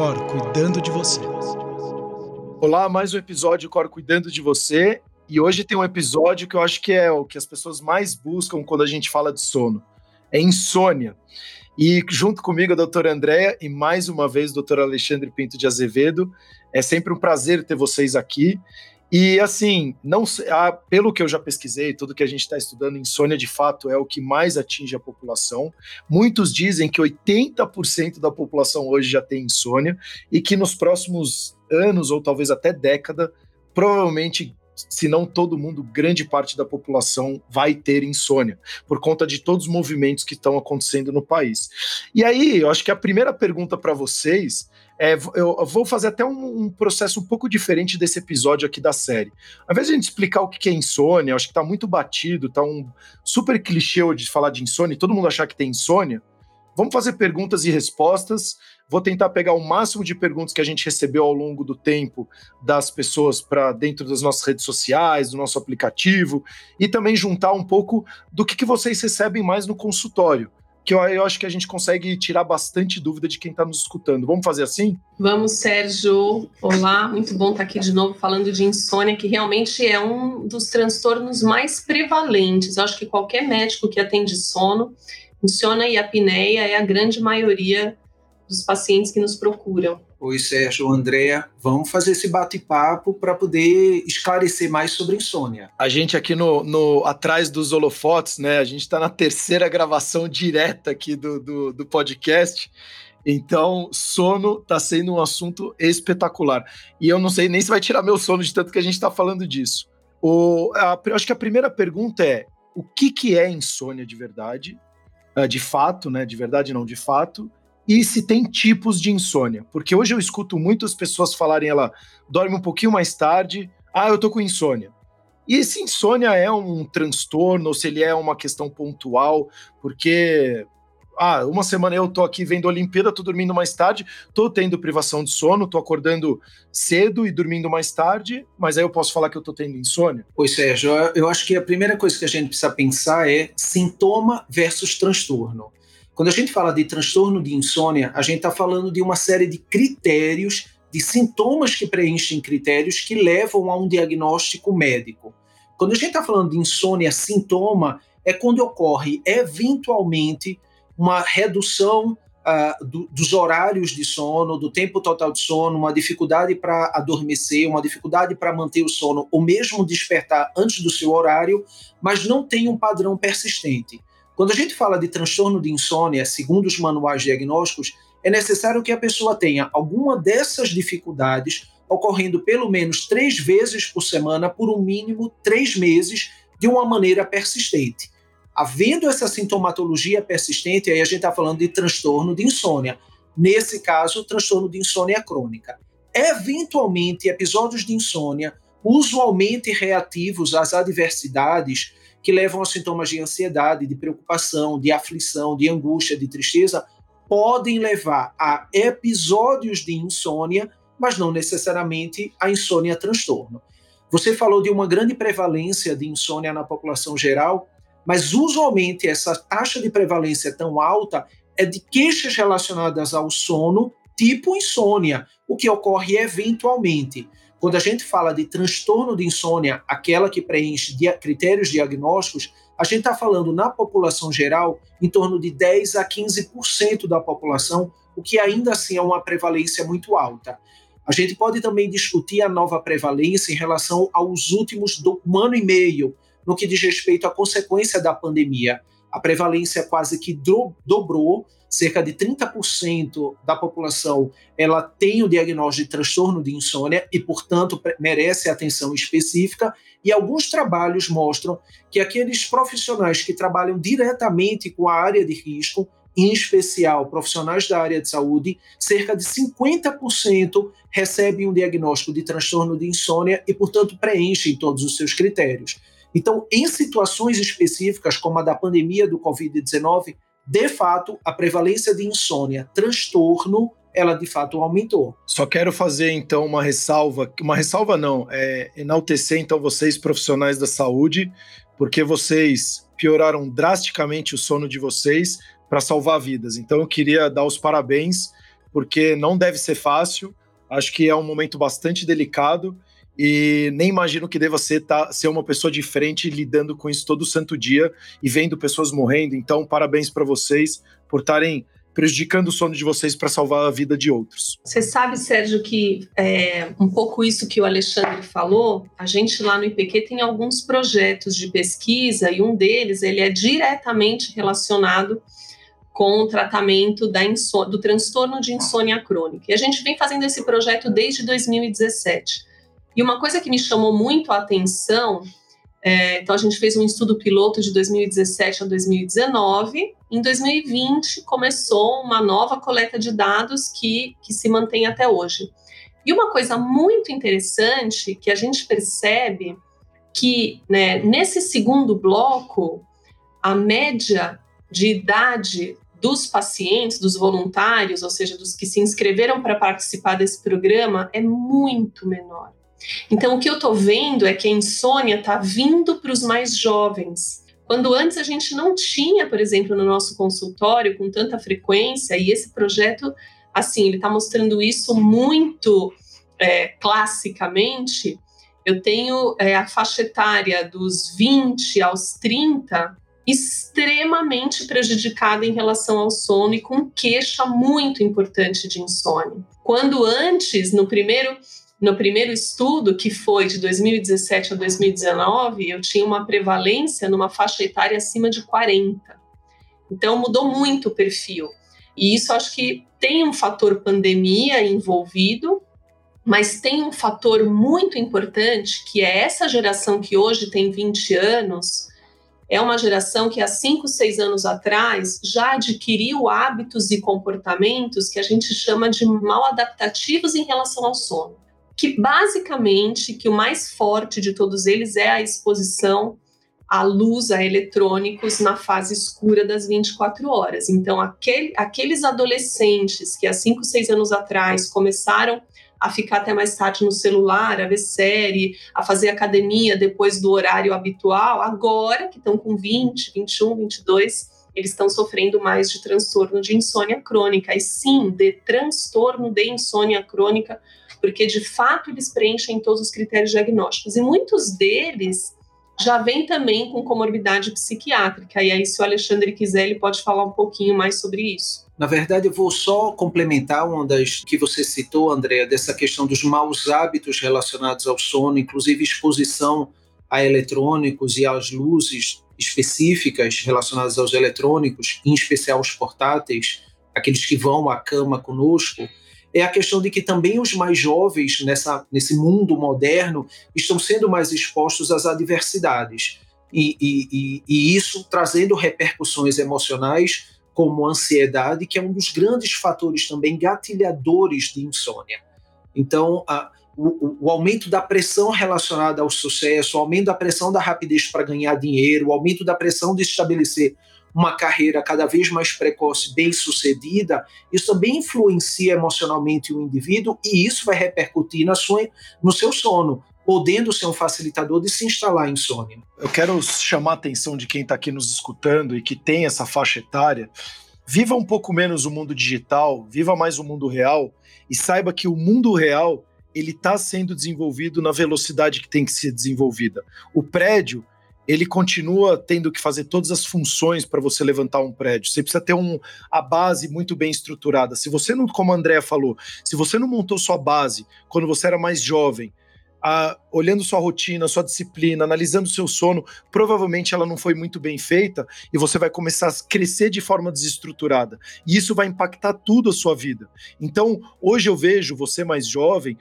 Cor cuidando de você. Olá, mais um episódio Cor cuidando de você. E hoje tem um episódio que eu acho que é o que as pessoas mais buscam quando a gente fala de sono. É insônia. E junto comigo a doutora Andréa e mais uma vez o doutor Alexandre Pinto de Azevedo. É sempre um prazer ter vocês aqui. E assim, não pelo que eu já pesquisei, tudo que a gente está estudando, insônia de fato é o que mais atinge a população. Muitos dizem que 80% da população hoje já tem insônia e que nos próximos anos ou talvez até década, provavelmente se não todo mundo, grande parte da população vai ter insônia, por conta de todos os movimentos que estão acontecendo no país. E aí, eu acho que a primeira pergunta para vocês é, eu vou fazer até um, um, processo um pouco diferente desse episódio aqui da série. Ao invés de a gente explicar o que é insônia, acho que tá muito batido, tá um super clichê de falar de insônia todo mundo achar que tem insônia. Vamos fazer perguntas e respostas. Vou tentar pegar o máximo de perguntas que a gente recebeu ao longo do tempo das pessoas para dentro das nossas redes sociais, do nosso aplicativo, e também juntar um pouco do que, que vocês recebem mais no consultório que eu, eu, acho que a gente consegue tirar bastante dúvida de quem está nos escutando. Vamos fazer assim? Vamos, Sérgio. Olá, muito bom estar aqui de novo falando de insônia, que realmente é um dos transtornos mais prevalentes. Eu acho que qualquer médico que atende sono, insônia e apneia é a grande maioria dos pacientes que nos procuram. Oi, Sérgio, Andréa. Vamos fazer esse bate-papo para poder esclarecer mais sobre insônia. A gente aqui no, no atrás dos holofotes, né? A gente está na terceira gravação direta aqui do, do, do podcast. Então, sono está sendo um assunto espetacular. E eu não sei nem se vai tirar meu sono de tanto que a gente está falando disso. O, a, acho que a primeira pergunta é: o que, que é insônia de verdade? Uh, de fato, né? De verdade, não de fato e se tem tipos de insônia. Porque hoje eu escuto muitas pessoas falarem, ela dorme um pouquinho mais tarde, ah, eu tô com insônia. E se insônia é um transtorno, ou se ele é uma questão pontual, porque ah, uma semana eu tô aqui vendo a Olimpíada, tô dormindo mais tarde, tô tendo privação de sono, tô acordando cedo e dormindo mais tarde, mas aí eu posso falar que eu tô tendo insônia? Pois, Sérgio, eu acho que a primeira coisa que a gente precisa pensar é sintoma versus transtorno. Quando a gente fala de transtorno de insônia, a gente está falando de uma série de critérios, de sintomas que preenchem critérios que levam a um diagnóstico médico. Quando a gente está falando de insônia sintoma, é quando ocorre eventualmente uma redução uh, do, dos horários de sono, do tempo total de sono, uma dificuldade para adormecer, uma dificuldade para manter o sono, ou mesmo despertar antes do seu horário, mas não tem um padrão persistente. Quando a gente fala de transtorno de insônia, segundo os manuais diagnósticos, é necessário que a pessoa tenha alguma dessas dificuldades ocorrendo pelo menos três vezes por semana por um mínimo três meses de uma maneira persistente. Havendo essa sintomatologia persistente, aí a gente está falando de transtorno de insônia. Nesse caso, transtorno de insônia crônica. Eventualmente, episódios de insônia, usualmente reativos às adversidades, que levam a sintomas de ansiedade, de preocupação, de aflição, de angústia, de tristeza, podem levar a episódios de insônia, mas não necessariamente a insônia transtorno. Você falou de uma grande prevalência de insônia na população geral, mas usualmente essa taxa de prevalência tão alta é de queixas relacionadas ao sono, tipo insônia, o que ocorre eventualmente. Quando a gente fala de transtorno de insônia, aquela que preenche dia critérios diagnósticos, a gente está falando na população geral em torno de 10 a 15% da população, o que ainda assim é uma prevalência muito alta. A gente pode também discutir a nova prevalência em relação aos últimos do, um ano e meio, no que diz respeito à consequência da pandemia. A prevalência quase que do, dobrou cerca de 30% da população ela tem o diagnóstico de transtorno de insônia e, portanto, merece atenção específica. E alguns trabalhos mostram que aqueles profissionais que trabalham diretamente com a área de risco, em especial profissionais da área de saúde, cerca de 50% recebem um diagnóstico de transtorno de insônia e, portanto, preenchem todos os seus critérios. Então, em situações específicas, como a da pandemia do Covid-19, de fato, a prevalência de insônia, transtorno, ela de fato aumentou. Só quero fazer então uma ressalva, uma ressalva não, é enaltecer então vocês profissionais da saúde, porque vocês pioraram drasticamente o sono de vocês para salvar vidas. Então eu queria dar os parabéns porque não deve ser fácil. Acho que é um momento bastante delicado e nem imagino que deva ser, tá, ser uma pessoa de frente lidando com isso todo santo dia e vendo pessoas morrendo. Então, parabéns para vocês por estarem prejudicando o sono de vocês para salvar a vida de outros. Você sabe, Sérgio, que é, um pouco isso que o Alexandre falou, a gente lá no IPQ tem alguns projetos de pesquisa e um deles ele é diretamente relacionado com o tratamento da do transtorno de insônia crônica. E a gente vem fazendo esse projeto desde 2017. E uma coisa que me chamou muito a atenção, é, então a gente fez um estudo piloto de 2017 a 2019. Em 2020 começou uma nova coleta de dados que, que se mantém até hoje. E uma coisa muito interessante que a gente percebe que né, nesse segundo bloco a média de idade dos pacientes, dos voluntários, ou seja, dos que se inscreveram para participar desse programa, é muito menor. Então, o que eu estou vendo é que a insônia está vindo para os mais jovens. Quando antes a gente não tinha, por exemplo, no nosso consultório com tanta frequência, e esse projeto, assim, ele está mostrando isso muito é, classicamente. Eu tenho é, a faixa etária dos 20 aos 30 extremamente prejudicada em relação ao sono e com queixa muito importante de insônia. Quando antes, no primeiro no primeiro estudo, que foi de 2017 a 2019, eu tinha uma prevalência numa faixa etária acima de 40. Então mudou muito o perfil. E isso acho que tem um fator pandemia envolvido, mas tem um fator muito importante que é essa geração que hoje tem 20 anos, é uma geração que há 5, 6 anos atrás já adquiriu hábitos e comportamentos que a gente chama de mal adaptativos em relação ao sono. Que basicamente, que o mais forte de todos eles é a exposição à luz, a eletrônicos na fase escura das 24 horas. Então, aquele, aqueles adolescentes que há 5, 6 anos atrás começaram a ficar até mais tarde no celular, a ver série, a fazer academia depois do horário habitual, agora que estão com 20, 21, 22, eles estão sofrendo mais de transtorno de insônia crônica, e sim, de transtorno de insônia crônica, porque de fato eles preenchem todos os critérios diagnósticos, e muitos deles já vêm também com comorbidade psiquiátrica, e aí se o Alexandre quiser, ele pode falar um pouquinho mais sobre isso. Na verdade, eu vou só complementar uma das que você citou, Andréa, dessa questão dos maus hábitos relacionados ao sono, inclusive exposição a eletrônicos e às luzes específicas relacionadas aos eletrônicos, em especial os portáteis, aqueles que vão à cama conosco, é a questão de que também os mais jovens nessa, nesse mundo moderno estão sendo mais expostos às adversidades. E, e, e, isso trazendo repercussões emocionais como ansiedade, que é um dos grandes fatores também gatilhadores de insônia. Então, a, o, o, aumento da pressão relacionada ao sucesso, o aumento da pressão da rapidez para ganhar dinheiro, o aumento da pressão de estabelecer uma carreira cada vez mais precoce, bem sucedida, isso também influencia emocionalmente o indivíduo e isso vai repercutir na sua, no seu sono, podendo ser um facilitador de se instalar insônia. Eu quero chamar a atenção de quem está aqui nos escutando e que tem essa faixa etária. Viva um pouco menos o mundo digital, viva mais o mundo real e saiba que o mundo real ele está sendo desenvolvido na velocidade que tem que ser desenvolvida. O prédio ele continua tendo que fazer todas as funções para você levantar um prédio. Você precisa ter um, a base muito bem estruturada. Se você não, como a Andrea falou, se você não montou sua base quando você era mais jovem, a, olhando sua rotina, sua disciplina, analisando seu sono, provavelmente ela não foi muito bem feita e você vai começar a crescer de forma desestruturada. E isso vai impactar tudo a sua vida. Então, hoje eu vejo você mais jovem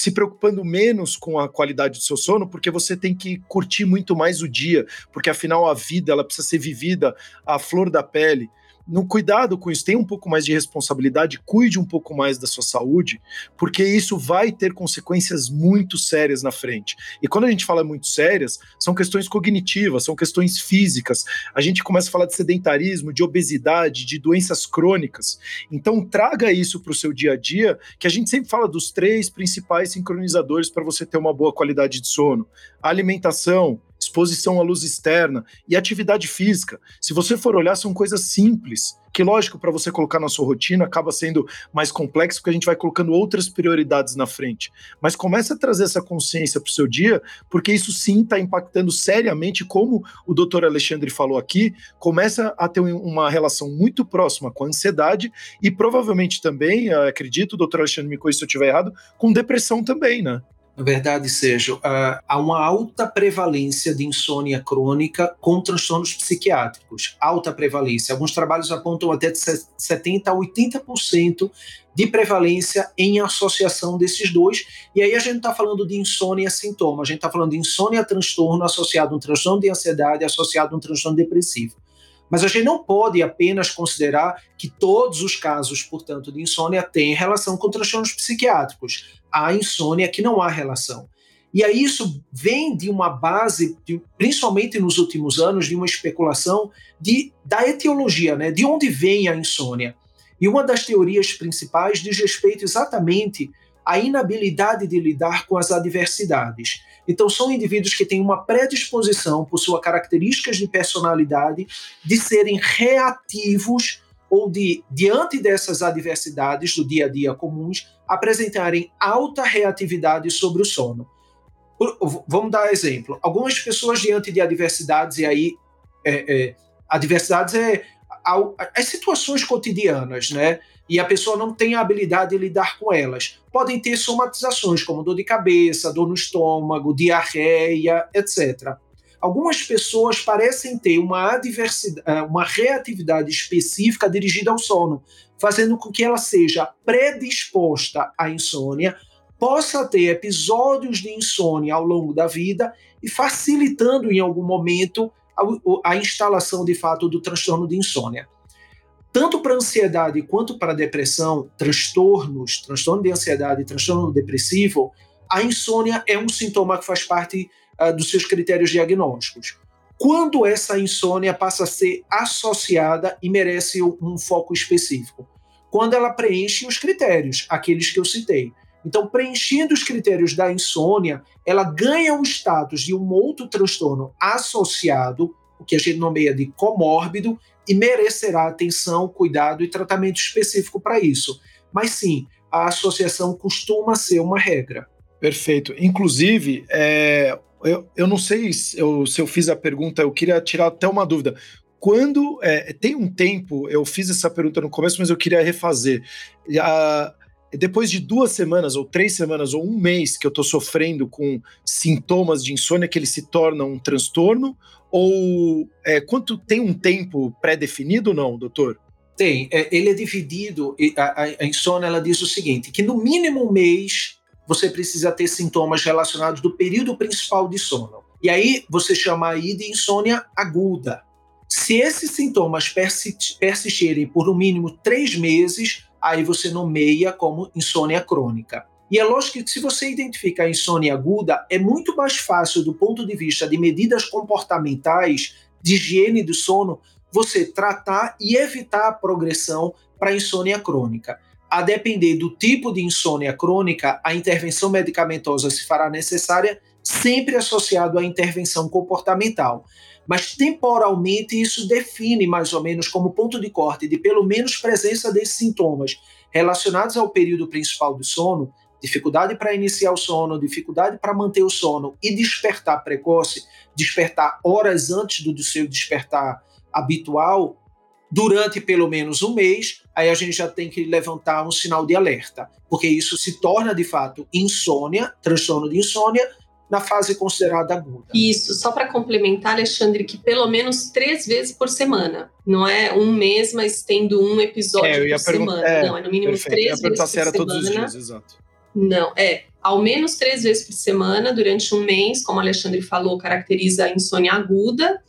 se preocupando menos com a qualidade do seu sono, porque você tem que curtir muito mais o dia, porque afinal a vida ela precisa ser vivida à flor da pele no cuidado com isso, tenha um pouco mais de responsabilidade, cuide um pouco mais da sua saúde, porque isso vai ter consequências muito sérias na frente. E quando a gente fala muito sérias, são questões cognitivas, são questões físicas. A gente começa a falar de sedentarismo, de obesidade, de doenças crônicas. Então traga isso para o seu dia a dia, que a gente sempre fala dos três principais sincronizadores para você ter uma boa qualidade de sono: alimentação, exposição à luz externa e atividade física. Se você for olhar, são coisas simples que lógico, para você colocar na sua rotina acaba sendo mais complexo porque a gente vai colocando outras prioridades na frente. Mas começa a trazer essa consciência para o seu dia, porque isso sim está impactando seriamente, como o doutor Alexandre falou aqui, começa a ter uma relação muito próxima com a ansiedade e provavelmente também, acredito, doutor Alexandre me corrija se eu estiver errado, com depressão também, né? Verdade, Sérgio, há uma alta prevalência de insônia crônica com transtornos psiquiátricos. Alta prevalência. Alguns trabalhos apontam até de 70% a 80% de prevalência em associação desses dois. E aí a gente está falando de insônia sintoma, a gente está falando de insônia transtorno associado a um transtorno de ansiedade associado a um transtorno depressivo. Mas a gente não pode apenas considerar que todos os casos, portanto, de insônia têm relação com transtornos psiquiátricos. Há insônia que não há relação. E aí isso vem de uma base, de, principalmente nos últimos anos, de uma especulação de, da etiologia, né? de onde vem a insônia. E uma das teorias principais diz respeito exatamente à inabilidade de lidar com as adversidades. Então, são indivíduos que têm uma predisposição, por suas características de personalidade, de serem reativos ou de, diante dessas adversidades do dia a dia comuns, apresentarem alta reatividade sobre o sono. Vamos dar exemplo. Algumas pessoas, diante de adversidades, e aí, é, é, adversidades é as situações cotidianas, né? E a pessoa não tem a habilidade de lidar com elas. Podem ter somatizações, como dor de cabeça, dor no estômago, diarreia, etc. Algumas pessoas parecem ter uma, eh, uma reatividade específica dirigida ao sono, fazendo com que ela seja predisposta à insônia, possa ter episódios de insônia ao longo da vida e facilitando em algum momento a, a instalação de fato do transtorno de insônia tanto para ansiedade quanto para depressão, transtornos, transtorno de ansiedade transtorno depressivo, a insônia é um sintoma que faz parte uh, dos seus critérios diagnósticos. Quando essa insônia passa a ser associada e merece um foco específico? Quando ela preenche os critérios, aqueles que eu citei. Então, preenchendo os critérios da insônia, ela ganha o status de um outro transtorno associado, o que a gente nomeia de comórbido, e merecerá atenção, cuidado e tratamento específico para isso. Mas sim, a associação costuma ser uma regra. Perfeito. Inclusive, é, eu, eu não sei se eu, se eu fiz a pergunta, eu queria tirar até uma dúvida. Quando é, tem um tempo, eu fiz essa pergunta no começo, mas eu queria refazer. A, depois de duas semanas, ou três semanas, ou um mês que eu estou sofrendo com sintomas de insônia, que ele se torna um transtorno? Ou é, quanto tem um tempo pré-definido ou não, doutor? Tem. É, ele é dividido. A, a, insônia ela diz o seguinte: que no mínimo um mês você precisa ter sintomas relacionados do período principal de sono. E aí você chama aí de insônia aguda. Se esses sintomas persistirem por no mínimo três meses, aí você nomeia como insônia crônica. E é lógico que se você identifica a insônia aguda, é muito mais fácil do ponto de vista de medidas comportamentais, de higiene do sono, você tratar e evitar a progressão para insônia crônica. A depender do tipo de insônia crônica, a intervenção medicamentosa se fará necessária, sempre associado à intervenção comportamental mas temporalmente isso define mais ou menos como ponto de corte de pelo menos presença desses sintomas relacionados ao período principal do sono, dificuldade para iniciar o sono, dificuldade para manter o sono e despertar precoce, despertar horas antes do seu despertar habitual, durante pelo menos um mês, aí a gente já tem que levantar um sinal de alerta, porque isso se torna de fato insônia, transtorno de insônia, na fase considerada aguda. Isso, só para complementar, Alexandre, que pelo menos três vezes por semana. Não é um mês, mas tendo um episódio é, por semana. É, não, é no mínimo perfeito. três vezes por semana. todos os dias, exato. Não, é ao menos três vezes por semana durante um mês, como o Alexandre falou, caracteriza a insônia aguda.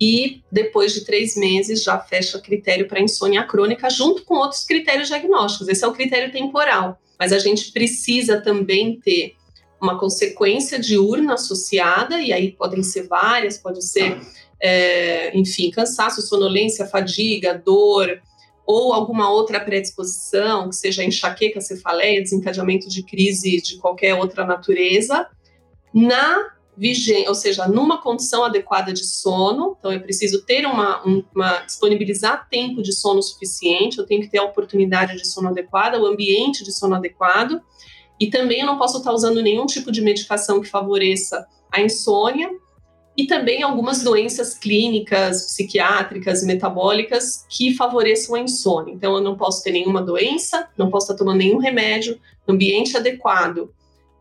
E depois de três meses já fecha critério para insônia crônica, junto com outros critérios diagnósticos. Esse é o critério temporal. Mas a gente precisa também ter uma consequência diurna associada, e aí podem ser várias, pode ser, é, enfim, cansaço, sonolência, fadiga, dor, ou alguma outra predisposição, que seja enxaqueca, cefaleia, desencadeamento de crise de qualquer outra natureza, na vigente, ou seja, numa condição adequada de sono. Então, eu preciso ter uma, uma disponibilizar tempo de sono suficiente. Eu tenho que ter a oportunidade de sono adequada, o ambiente de sono adequado. E também eu não posso estar usando nenhum tipo de medicação que favoreça a insônia e também algumas doenças clínicas, psiquiátricas, metabólicas que favoreçam a insônia. Então, eu não posso ter nenhuma doença, não posso estar tomando nenhum remédio, ambiente adequado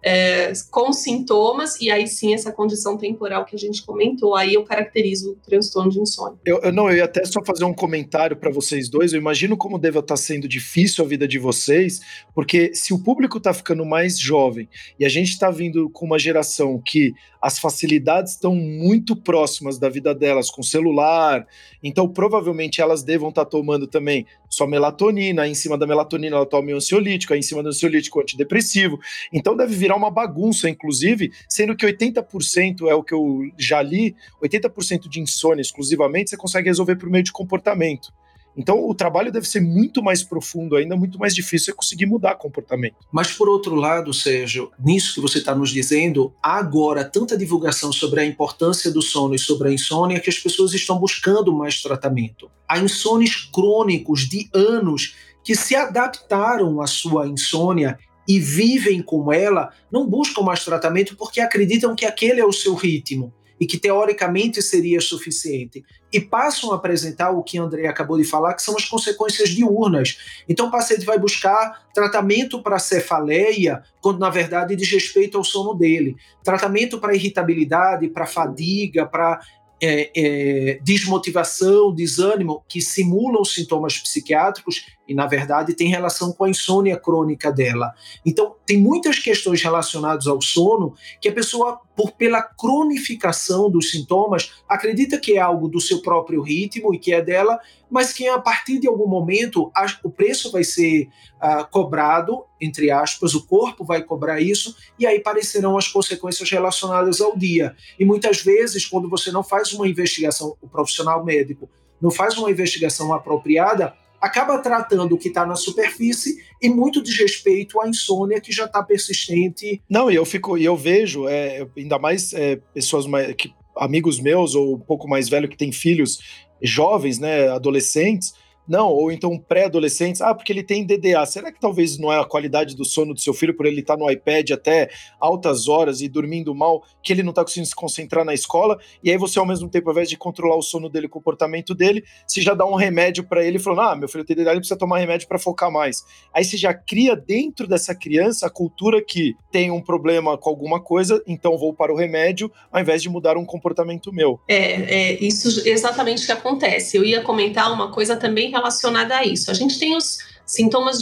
é, com sintomas, e aí sim essa condição temporal que a gente comentou, aí eu caracterizo o transtorno de insônia. Eu, eu não, eu ia até só fazer um comentário para vocês dois. Eu imagino como deve estar sendo difícil a vida de vocês, porque se o público está ficando mais jovem e a gente está vindo com uma geração que as facilidades estão muito próximas da vida delas, com celular, então provavelmente elas devam estar tá tomando também só melatonina, aí em cima da melatonina ela toma um ansiolítico, aí em cima do ansiolítico antidepressivo. Então deve virar uma bagunça, inclusive, sendo que 80% é o que eu já li, 80% de insônia exclusivamente você consegue resolver por meio de comportamento. Então, o trabalho deve ser muito mais profundo ainda, muito mais difícil é conseguir mudar comportamento. Mas, por outro lado, Sérgio, nisso que você está nos dizendo, há agora tanta divulgação sobre a importância do sono e sobre a insônia que as pessoas estão buscando mais tratamento. Há insônios crônicos de anos que se adaptaram à sua insônia e vivem com ela, não buscam mais tratamento porque acreditam que aquele é o seu ritmo e que teoricamente seria suficiente. E passam a apresentar o que André acabou de falar, que são as consequências diurnas. Então o paciente vai buscar tratamento para cefaleia, quando na verdade diz respeito ao sono dele. Tratamento para irritabilidade, para fadiga, para é, é, desmotivação, desânimo, que simulam sintomas psiquiátricos e, na verdade, tem relação com a insônia crônica dela. Então, tem muitas questões relacionadas ao sono que a pessoa, por pela cronificação dos sintomas, acredita que é algo do seu próprio ritmo e que é dela, mas que a partir de algum momento a, o preço vai ser uh, cobrado, entre aspas, o corpo vai cobrar isso, e aí aparecerão as consequências relacionadas ao dia. E muitas vezes, quando você não faz uma investigação, o profissional médico não faz uma investigação apropriada, acaba tratando o que está na superfície e muito desrespeito à insônia que já está persistente. Não, e eu fico, e eu vejo, é, ainda mais é, pessoas mais, que, amigos meus ou um pouco mais velho que têm filhos jovens, né, adolescentes, não, ou então pré-adolescentes, ah, porque ele tem DDA. Será que talvez não é a qualidade do sono do seu filho por ele estar no iPad até altas horas e dormindo mal, que ele não está conseguindo se concentrar na escola? E aí você, ao mesmo tempo, ao invés de controlar o sono dele, o comportamento dele, você já dá um remédio para ele, falando, ah, meu filho tem DDA, ele precisa tomar remédio para focar mais. Aí você já cria dentro dessa criança a cultura que tem um problema com alguma coisa, então vou para o remédio, ao invés de mudar um comportamento meu. É, é isso exatamente que acontece. Eu ia comentar uma coisa também relacionada a isso. A gente tem os sintomas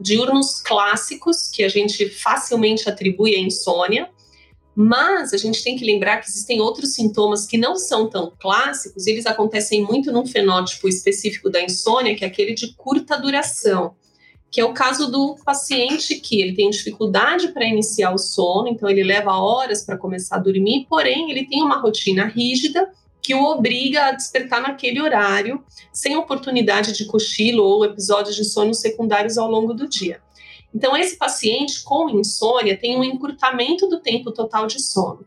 diurnos clássicos, que a gente facilmente atribui à insônia, mas a gente tem que lembrar que existem outros sintomas que não são tão clássicos, eles acontecem muito num fenótipo específico da insônia, que é aquele de curta duração, que é o caso do paciente que ele tem dificuldade para iniciar o sono, então ele leva horas para começar a dormir, porém ele tem uma rotina rígida que o obriga a despertar naquele horário, sem oportunidade de cochilo ou episódios de sono secundários ao longo do dia. Então, esse paciente com insônia tem um encurtamento do tempo total de sono.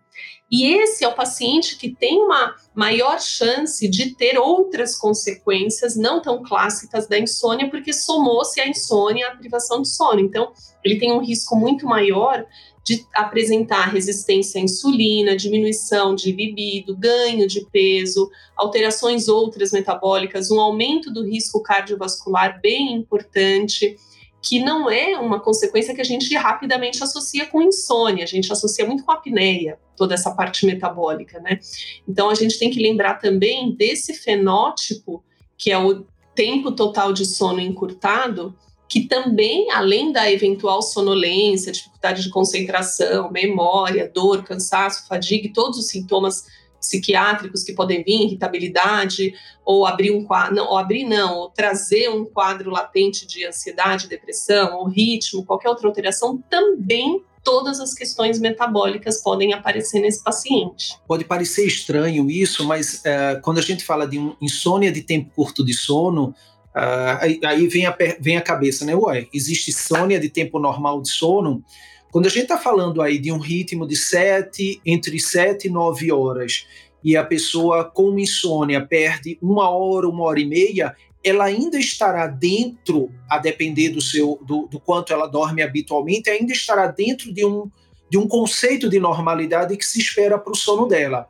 E esse é o paciente que tem uma maior chance de ter outras consequências não tão clássicas da insônia, porque somou-se a insônia à privação de sono. Então, ele tem um risco muito maior de apresentar resistência à insulina, diminuição de libido, ganho de peso, alterações outras metabólicas, um aumento do risco cardiovascular bem importante, que não é uma consequência que a gente rapidamente associa com insônia, a gente associa muito com apneia, toda essa parte metabólica, né? Então a gente tem que lembrar também desse fenótipo, que é o tempo total de sono encurtado, que também, além da eventual sonolência, dificuldade de concentração, memória, dor, cansaço, fadiga, todos os sintomas psiquiátricos que podem vir, irritabilidade, ou abrir um quadro, não, ou abrir não, ou trazer um quadro latente de ansiedade, depressão, ou ritmo, qualquer outra alteração, também todas as questões metabólicas podem aparecer nesse paciente. Pode parecer estranho isso, mas é, quando a gente fala de um insônia de tempo curto de sono, Uh, aí, vem, a, vem a cabeça, né? Ué, existe insônia de tempo normal de sono? Quando a gente está falando aí de um ritmo de sete, entre 7 e 9 horas, e a pessoa com insônia perde uma hora, uma hora e meia, ela ainda estará dentro, a depender do seu do, do quanto ela dorme habitualmente, ainda estará dentro de um, de um conceito de normalidade que se espera para o sono dela.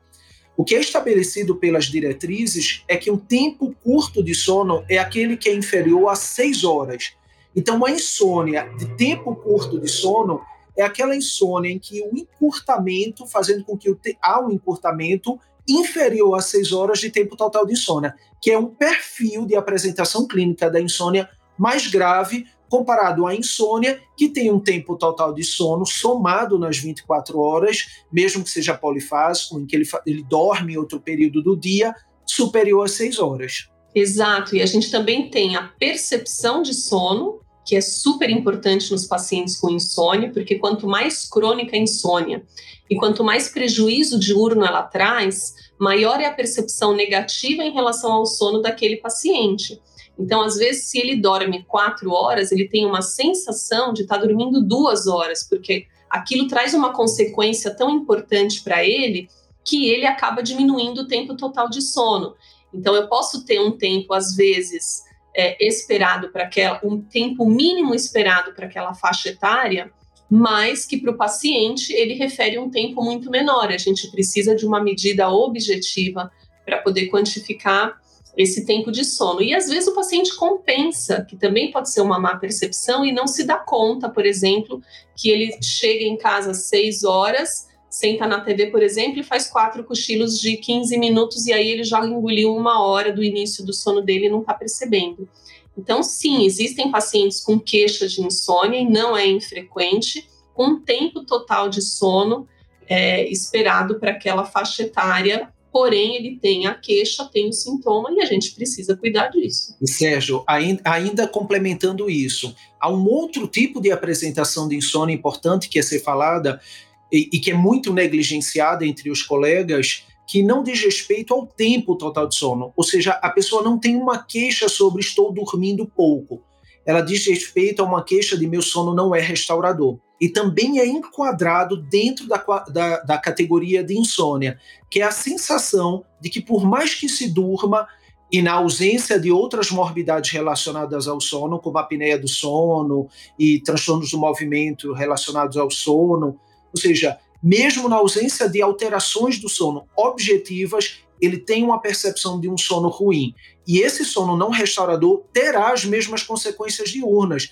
O que é estabelecido pelas diretrizes é que um tempo curto de sono é aquele que é inferior a seis horas. Então, uma insônia de tempo curto de sono é aquela insônia em que o encurtamento, fazendo com que há um encurtamento inferior a seis horas de tempo total de insônia, que é um perfil de apresentação clínica da insônia mais grave comparado à insônia, que tem um tempo total de sono somado nas 24 horas, mesmo que seja polifásico, em que ele, ele dorme outro período do dia, superior a 6 horas. Exato, e a gente também tem a percepção de sono, que é super importante nos pacientes com insônia, porque quanto mais crônica a insônia e quanto mais prejuízo diurno ela traz, maior é a percepção negativa em relação ao sono daquele paciente. Então, às vezes, se ele dorme quatro horas, ele tem uma sensação de estar tá dormindo duas horas, porque aquilo traz uma consequência tão importante para ele que ele acaba diminuindo o tempo total de sono. Então, eu posso ter um tempo, às vezes, é, esperado para aquela, um tempo mínimo esperado para aquela faixa etária, mas que para o paciente ele refere um tempo muito menor. A gente precisa de uma medida objetiva para poder quantificar esse tempo de sono. E às vezes o paciente compensa, que também pode ser uma má percepção, e não se dá conta, por exemplo, que ele chega em casa às 6 horas, senta na TV, por exemplo, e faz quatro cochilos de 15 minutos, e aí ele já engoliu uma hora do início do sono dele e não está percebendo. Então, sim, existem pacientes com queixa de insônia, e não é infrequente, com um tempo total de sono é, esperado para aquela faixa etária porém ele tem a queixa, tem o sintoma e a gente precisa cuidar disso. E Sérgio, ainda, ainda complementando isso, há um outro tipo de apresentação de insônia importante que é ser falada e, e que é muito negligenciada entre os colegas, que não diz respeito ao tempo total de sono, ou seja, a pessoa não tem uma queixa sobre estou dormindo pouco, ela diz respeito a uma queixa de meu sono não é restaurador e também é enquadrado dentro da, da, da, categoria de insônia, que é a sensação de que, por mais que se durma, e na ausência de outras morbidades relacionadas ao sono, como a apneia do sono e transtornos do movimento relacionados ao sono, ou seja, mesmo na ausência de alterações do sono objetivas, ele tem uma percepção de um sono ruim. E esse sono não restaurador terá as mesmas consequências diurnas.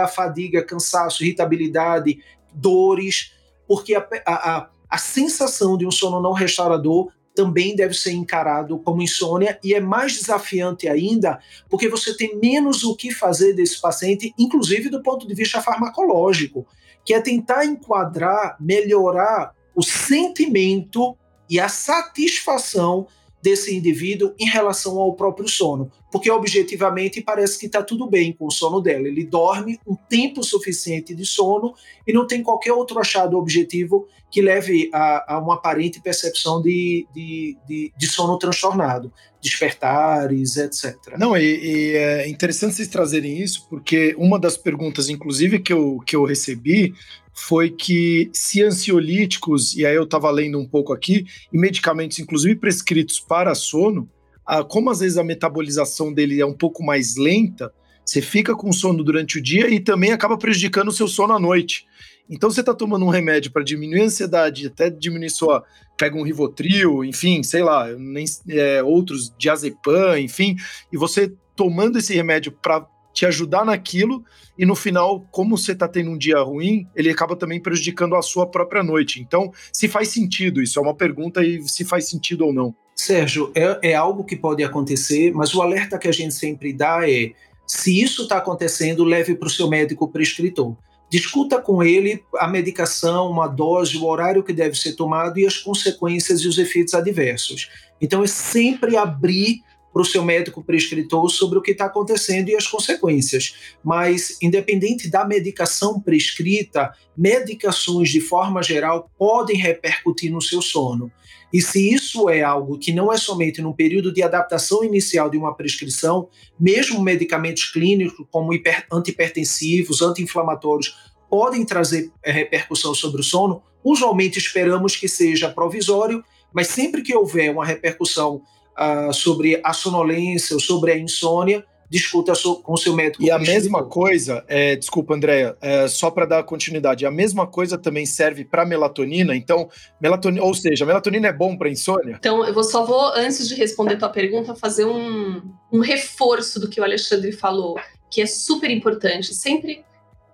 a fadiga, cansaço, irritabilidade, dores, porque a, a, a sensação de um sono não restaurador também deve ser encarado como insônia e é mais desafiante ainda porque você tem menos o que fazer desse paciente, inclusive do ponto de vista farmacológico, que é tentar enquadrar, melhorar o sentimento e a satisfação desse indivíduo em relação ao próprio sono, porque objetivamente parece que está tudo bem com o sono dela. Ele dorme um tempo suficiente de sono e não tem qualquer outro achado objetivo que leve a, a uma aparente percepção de, de, de, de, sono transtornado, despertares, etc. Não, e, e, é interessante vocês trazerem isso, porque uma das perguntas, inclusive, que eu, que eu recebi foi que se ansiolíticos, e aí eu estava lendo um pouco aqui, e medicamentos, inclusive prescritos para sono, a, como às vezes a metabolização dele é um pouco mais lenta, você fica com sono durante o dia e também acaba prejudicando o seu sono à noite. Então você está tomando um remédio para diminuir a ansiedade, até diminuir sua. Pega um Rivotril, enfim, sei lá, nem, é, outros diazepam, enfim, e você tomando esse remédio para te ajudar naquilo, e no final, como você está tendo um dia ruim, ele acaba também prejudicando a sua própria noite. Então, se faz sentido, isso é uma pergunta e se faz sentido ou não. Sérgio, é, é algo que pode acontecer, mas o alerta que a gente sempre dá é: se isso está acontecendo, leve para o seu médico prescritor. Discuta com ele a medicação, uma dose, o horário que deve ser tomado e as consequências e os efeitos adversos. Então, é sempre abrir para o seu médico prescritor sobre o que está acontecendo e as consequências. Mas, independente da medicação prescrita, medicações de forma geral podem repercutir no seu sono. E se isso é algo que não é somente num período de adaptação inicial de uma prescrição, mesmo medicamentos clínicos como antihipertensivos, anti-inflamatórios, podem trazer é, repercussão sobre o sono. Usualmente esperamos que seja provisório, mas sempre que houver uma repercussão uh, sobre a sonolência ou sobre a insônia, discuta com o seu médico. E a mesma coisa, é, desculpa, Andréia, é, só para dar continuidade, a mesma coisa também serve para melatonina. Então, melatonina, ou seja, melatonina é bom para insônia? Então, eu vou, só vou, antes de responder tua pergunta, fazer um, um reforço do que o Alexandre falou, que é super importante. Sempre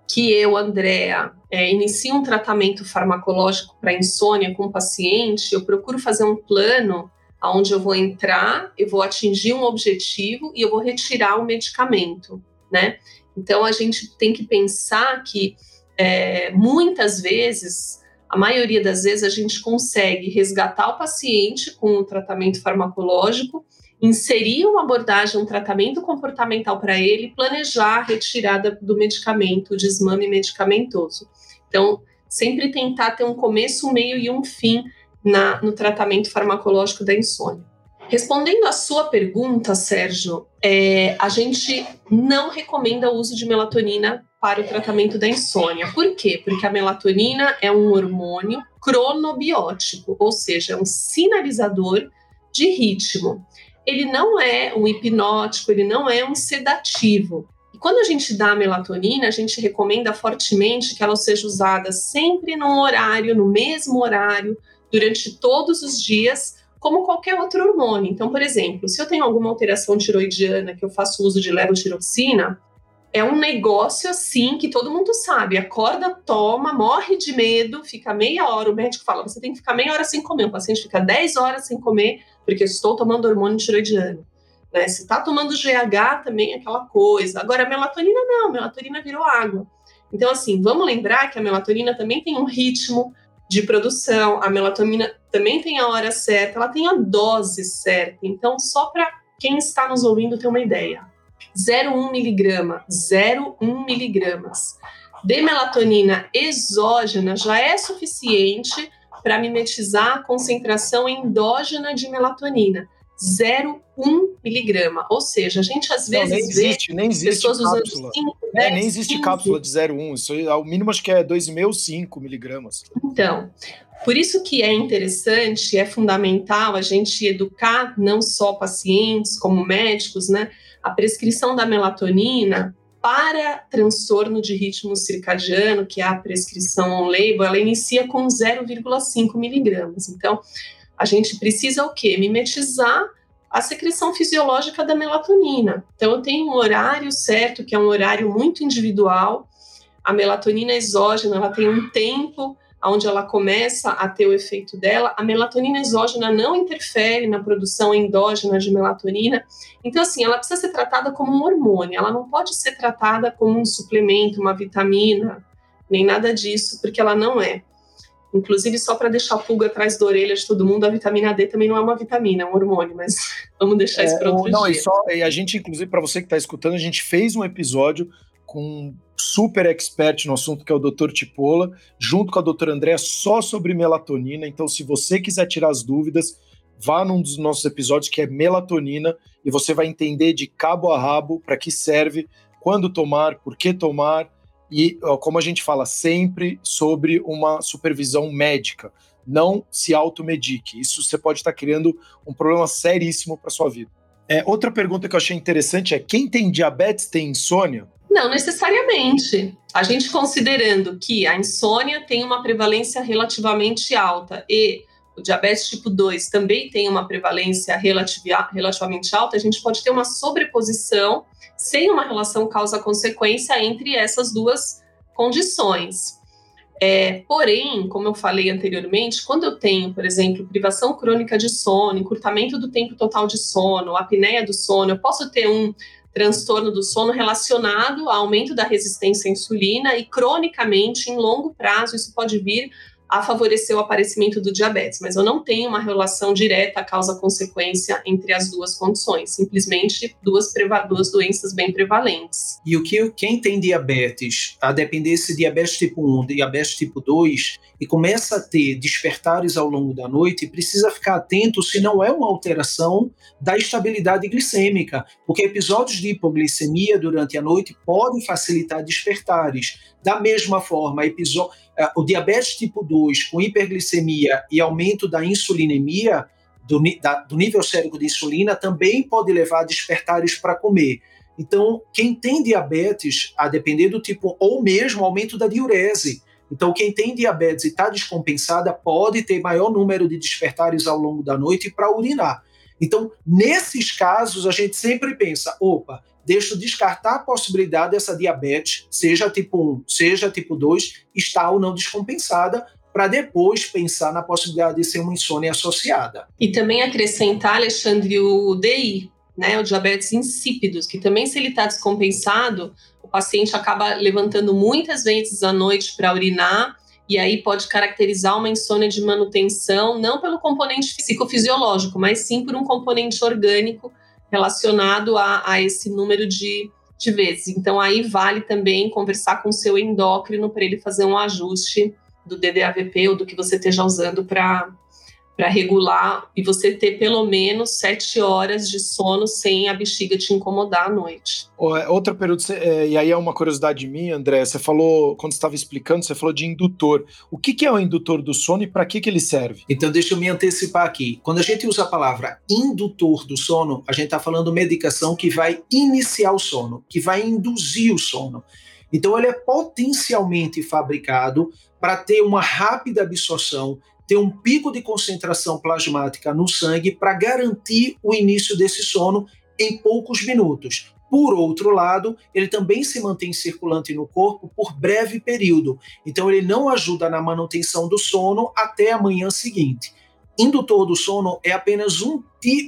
que eu, Andréa, é, inicio um tratamento farmacológico para insônia com o paciente, eu procuro fazer um plano onde eu vou entrar, eu vou atingir um objetivo e eu vou retirar o medicamento, né? Então a gente tem que pensar que é, muitas vezes, a maioria das vezes, a gente consegue resgatar o paciente com o tratamento farmacológico, inserir uma abordagem, um tratamento comportamental para ele, planejar a retirada do medicamento, o desmame medicamentoso. Então, sempre tentar ter um começo, um meio e um fim na, no tratamento farmacológico da insônia. Respondendo à sua pergunta, Sérgio, é, a gente não recomenda o uso de melatonina para o tratamento da insônia. Por quê? Porque a melatonina é um hormônio cronobiótico, ou seja, é um sinalizador de ritmo. Ele não é um hipnótico, ele não é um sedativo. E quando a gente dá a melatonina, a gente recomenda fortemente que ela seja usada sempre no horário, no mesmo horário, durante todos os dias, como qualquer outro hormônio. Então, por exemplo, se eu tenho alguma alteração tiroidiana que eu faço uso de levotiroxina, é um negócio assim que todo mundo sabe. Acorda, toma, morre de medo, fica meia hora. O médico fala: você tem que ficar meia hora sem comer. O paciente fica 10 horas sem comer porque estou tomando hormônio tiroidiano. Né? Se está tomando GH, também é aquela coisa. Agora, a melatonina não, a melatonina virou água. Então, assim, vamos lembrar que a melatonina também tem um ritmo, de produção. A melatonina também tem a hora certa, ela tem a dose certa. Então, só para quem está nos ouvindo ter uma ideia, 0,1 miligrama, 0,1 miligramas de melatonina exógena já é suficiente para mimetizar a concentração endógena de melatonina. 0,1 miligrama. Ou seja, a gente às vezes não, nem existe, vê nem existe pessoas cápsula. usando 5, é, nem existe 15. cápsula de 0,1. Isso ao mínimo acho que é 2,5 ou 5 miligramas. Então, por isso que é interessante, é fundamental a gente educar não só pacientes como médicos, né? A prescrição da melatonina para transtorno de ritmo circadiano, que é a prescrição on-label, ela inicia com 0,5 miligramas. Então, a gente precisa o quê? Mimetizar a secreção fisiológica da melatonina. Então, eu tenho um horário certo, que é um horário muito individual. A melatonina exógena, ela tem um tempo onde ela começa a ter o efeito dela. A melatonina exógena não interfere na produção endógena de melatonina. Então, assim, ela precisa ser tratada como um hormônio. Ela não pode ser tratada como um suplemento, uma vitamina, nem nada disso, porque ela não é. Inclusive, só para deixar a pulga atrás da orelha de todo mundo, a vitamina D também não é uma vitamina, é um hormônio, mas vamos deixar é, isso para outro não, dia. E, só, e a gente, inclusive, para você que está escutando, a gente fez um episódio com um super expert no assunto, que é o Dr. Tipola, junto com a doutora Andréa, só sobre melatonina. Então, se você quiser tirar as dúvidas, vá num dos nossos episódios que é melatonina e você vai entender de cabo a rabo para que serve, quando tomar, por que tomar e, como a gente fala sempre, sobre uma supervisão médica. Não se automedique. Isso você pode estar criando um problema seríssimo para sua vida. É, outra pergunta que eu achei interessante é: quem tem diabetes tem insônia? Não necessariamente. A gente considerando que a insônia tem uma prevalência relativamente alta e o diabetes tipo 2 também tem uma prevalência relativamente alta, a gente pode ter uma sobreposição sem uma relação causa-consequência entre essas duas condições. É, porém, como eu falei anteriormente, quando eu tenho, por exemplo, privação crônica de sono, encurtamento do tempo total de sono, apneia do sono, eu posso ter um transtorno do sono relacionado ao aumento da resistência à insulina e cronicamente, em longo prazo, isso pode vir a favorecer o aparecimento do diabetes, mas eu não tenho uma relação direta causa-consequência entre as duas condições, simplesmente duas, duas doenças bem prevalentes. E o que quem tem diabetes, a depender se diabetes tipo 1, diabetes tipo 2, e começa a ter despertares ao longo da noite, precisa ficar atento se não é uma alteração da estabilidade glicêmica, porque episódios de hipoglicemia durante a noite podem facilitar despertares. Da mesma forma, eh, o diabetes tipo 2 com hiperglicemia e aumento da insulinemia, do, da, do nível sérico de insulina, também pode levar a despertares para comer. Então, quem tem diabetes, a depender do tipo, ou mesmo aumento da diurese, então, quem tem diabetes e está descompensada pode ter maior número de despertares ao longo da noite para urinar. Então, nesses casos, a gente sempre pensa: opa, deixa eu descartar a possibilidade dessa diabetes, seja tipo 1, seja tipo 2, estar ou não descompensada, para depois pensar na possibilidade de ser uma insônia associada. E também acrescentar, Alexandre, o DI, né, o diabetes insípidos, que também se ele está descompensado, paciente acaba levantando muitas vezes à noite para urinar, e aí pode caracterizar uma insônia de manutenção, não pelo componente psicofisiológico, mas sim por um componente orgânico relacionado a, a esse número de, de vezes. Então, aí vale também conversar com o seu endócrino para ele fazer um ajuste do DDAVP ou do que você esteja usando para para regular e você ter pelo menos sete horas de sono sem a bexiga te incomodar à noite. É, outra pergunta, é, e aí é uma curiosidade minha, André, você falou, quando estava explicando, você falou de indutor. O que, que é o indutor do sono e para que, que ele serve? Então deixa eu me antecipar aqui. Quando a gente usa a palavra indutor do sono, a gente está falando medicação que vai iniciar o sono, que vai induzir o sono. Então ele é potencialmente fabricado para ter uma rápida absorção ter um pico de concentração plasmática no sangue para garantir o início desse sono em poucos minutos. Por outro lado, ele também se mantém circulante no corpo por breve período, então ele não ajuda na manutenção do sono até a manhã seguinte. Indutor do sono é apenas um,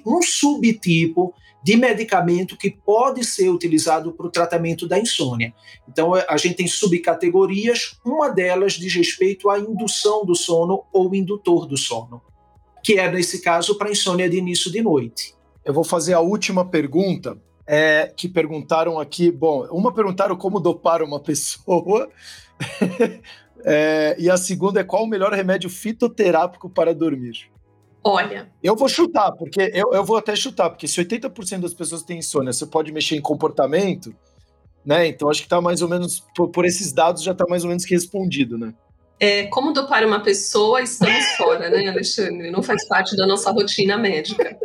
um subtipo de medicamento que pode ser utilizado para o tratamento da insônia. Então, é, a gente tem subcategorias, uma delas diz respeito à indução do sono ou indutor do sono, que é, nesse caso, para insônia de início de noite. Eu vou fazer a última pergunta, é, que perguntaram aqui. Bom, uma perguntaram como dopar uma pessoa. é, e a segunda é qual o melhor remédio fitoterápico para dormir? Olha. Eu vou chutar, porque eu, eu vou até chutar, porque se 80% das pessoas têm insônia, você pode mexer em comportamento, né? Então acho que tá mais ou menos, por, por esses dados, já tá mais ou menos que respondido, né? É, como dopar uma pessoa, estamos fora, né, Alexandre? Não faz parte da nossa rotina médica.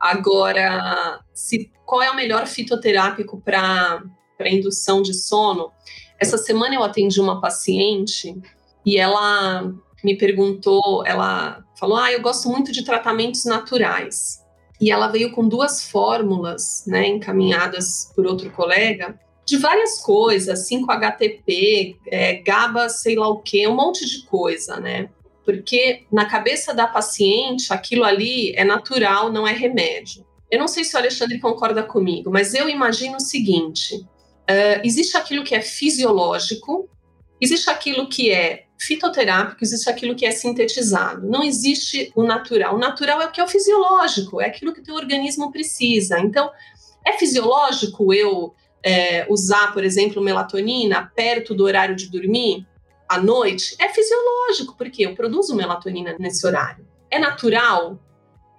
Agora, se, qual é o melhor fitoterápico para indução de sono? Essa semana eu atendi uma paciente e ela me perguntou, ela falou: "Ah, eu gosto muito de tratamentos naturais". E ela veio com duas fórmulas, né, encaminhadas por outro colega, de várias coisas, 5-HTP, é, GABA, sei lá o quê, um monte de coisa, né? Porque na cabeça da paciente, aquilo ali é natural, não é remédio. Eu não sei se o Alexandre concorda comigo, mas eu imagino o seguinte: uh, existe aquilo que é fisiológico, existe aquilo que é fitoterápico, existe aquilo que é sintetizado. Não existe o natural. O natural é o que é o fisiológico, é aquilo que o teu organismo precisa. Então, é fisiológico eu é, usar, por exemplo, melatonina perto do horário de dormir, à noite? É fisiológico, porque eu produzo melatonina nesse horário. É natural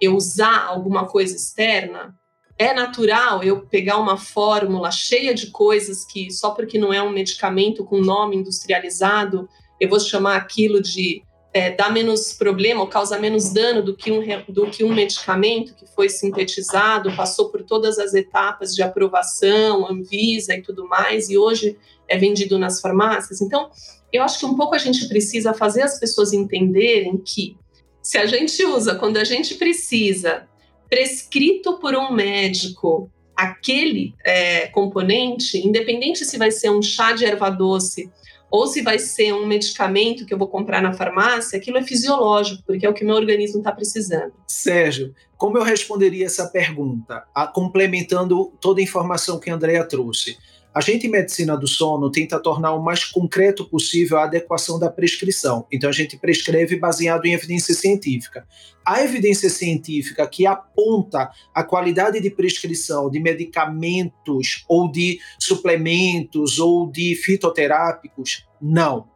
eu usar alguma coisa externa? É natural eu pegar uma fórmula cheia de coisas que, só porque não é um medicamento com nome industrializado, eu vou chamar aquilo de é, dar menos problema ou causar menos dano do que, um, do que um medicamento que foi sintetizado, passou por todas as etapas de aprovação, Anvisa e tudo mais, e hoje é vendido nas farmácias. Então, eu acho que um pouco a gente precisa fazer as pessoas entenderem que se a gente usa, quando a gente precisa, prescrito por um médico, aquele é, componente, independente se vai ser um chá de erva doce ou se vai ser um medicamento que eu vou comprar na farmácia, aquilo é fisiológico, porque é o que meu organismo está precisando. Sérgio, como eu responderia essa pergunta, a, complementando toda a informação que a Andrea trouxe? A gente, em medicina do sono, tenta tornar o mais concreto possível a adequação da prescrição. Então, a gente prescreve baseado em evidência científica. A evidência científica que aponta a qualidade de prescrição de medicamentos ou de suplementos ou de fitoterápicos, não.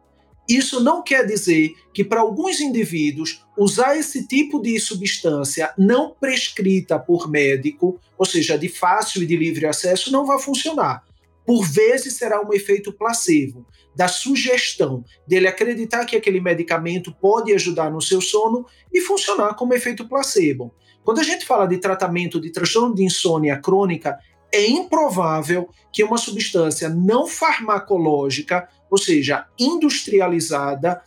Isso não quer dizer que para alguns indivíduos usar esse tipo de substância não prescrita por médico, ou seja, de fácil e de livre acesso, não vai funcionar por vezes será um efeito placebo, da sugestão dele acreditar que aquele medicamento pode ajudar no seu sono e funcionar como efeito placebo. Quando a gente fala de tratamento de transtorno de insônia crônica, é improvável que uma substância não farmacológica, ou seja, industrializada,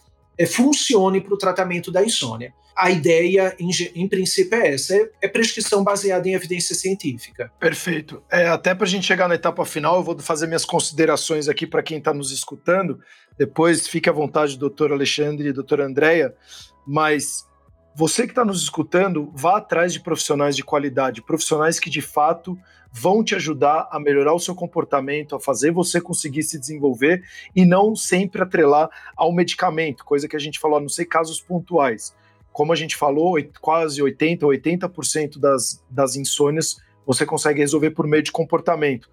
funcione para o tratamento da insônia a ideia, em, em princípio, é essa: é, é, prescrição baseada em evidência científica. Perfeito. É, até para a gente chegar na etapa final, eu vou fazer minhas considerações aqui para quem está nos escutando. Depois, fique à vontade, doutor Alexandre e doutora Andréia, mas você que está nos escutando, vá atrás de profissionais de qualidade, profissionais que de fato vão te ajudar a melhorar o seu comportamento, a fazer você conseguir se desenvolver e não sempre atrelar ao medicamento, coisa que a gente falou, não sei casos pontuais como a gente falou, quase 80%, 80% das, das insônias você consegue resolver por meio de comportamento.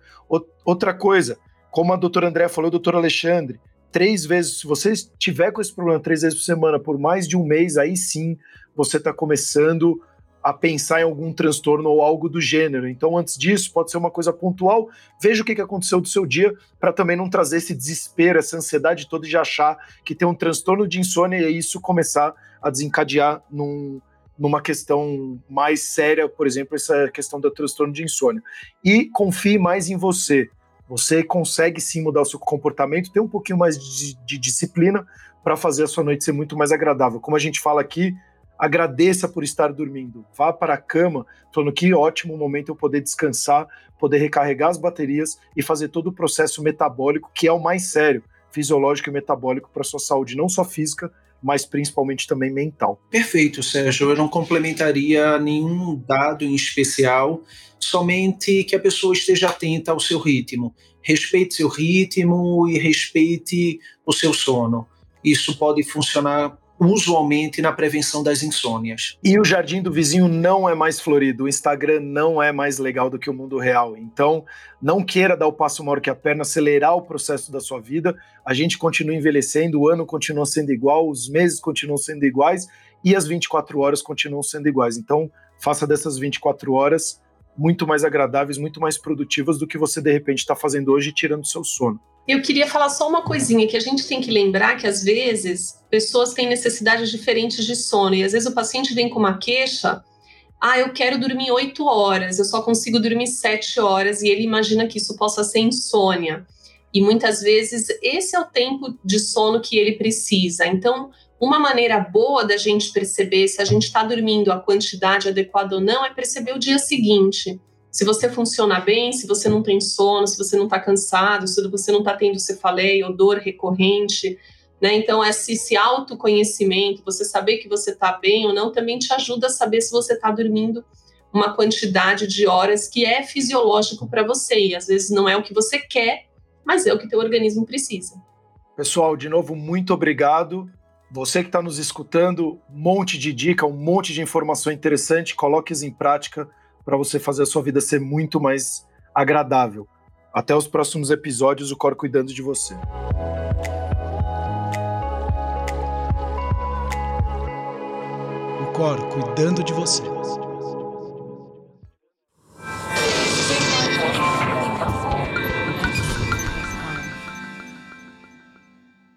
Outra coisa, como a doutora André falou, doutor Alexandre, três vezes, se você tiver com esse problema três vezes por semana por mais de um mês, aí sim você está começando a pensar em algum transtorno ou algo do gênero. Então, antes disso, pode ser uma coisa pontual. Veja o que aconteceu do seu dia para também não trazer esse desespero, essa ansiedade toda de achar que tem um transtorno de insônia e isso começar a desencadear num, numa questão mais séria, por exemplo, essa questão do transtorno de insônia. E confie mais em você. Você consegue sim mudar o seu comportamento, ter um pouquinho mais de, de disciplina para fazer a sua noite ser muito mais agradável. Como a gente fala aqui, agradeça por estar dormindo. Vá para a cama, falando que ótimo momento eu poder descansar, poder recarregar as baterias e fazer todo o processo metabólico, que é o mais sério, fisiológico e metabólico para sua saúde, não só física, mas principalmente também mental. Perfeito, Sérgio. Eu não complementaria nenhum dado em especial, somente que a pessoa esteja atenta ao seu ritmo. Respeite seu ritmo e respeite o seu sono. Isso pode funcionar usualmente na prevenção das insônias. E o jardim do vizinho não é mais florido, o Instagram não é mais legal do que o mundo real. Então, não queira dar o passo maior que a perna, acelerar o processo da sua vida. A gente continua envelhecendo, o ano continua sendo igual, os meses continuam sendo iguais e as 24 horas continuam sendo iguais. Então, faça dessas 24 horas muito mais agradáveis, muito mais produtivas do que você de repente está fazendo hoje, tirando seu sono. Eu queria falar só uma coisinha que a gente tem que lembrar que às vezes pessoas têm necessidades diferentes de sono e às vezes o paciente vem com uma queixa, ah, eu quero dormir oito horas, eu só consigo dormir sete horas e ele imagina que isso possa ser insônia. E muitas vezes esse é o tempo de sono que ele precisa. Então, uma maneira boa da gente perceber se a gente está dormindo a quantidade adequada ou não é perceber o dia seguinte. Se você funciona bem, se você não tem sono, se você não está cansado, se você não está tendo cefaleia ou dor recorrente, né? Então, esse, esse autoconhecimento, você saber que você está bem ou não, também te ajuda a saber se você está dormindo uma quantidade de horas que é fisiológico para você. E às vezes não é o que você quer, mas é o que teu organismo precisa. Pessoal, de novo, muito obrigado. Você que está nos escutando, um monte de dica, um monte de informação interessante, coloque-as em prática para você fazer a sua vida ser muito mais agradável. Até os próximos episódios, o Cor cuidando de você. O Cor cuidando de você.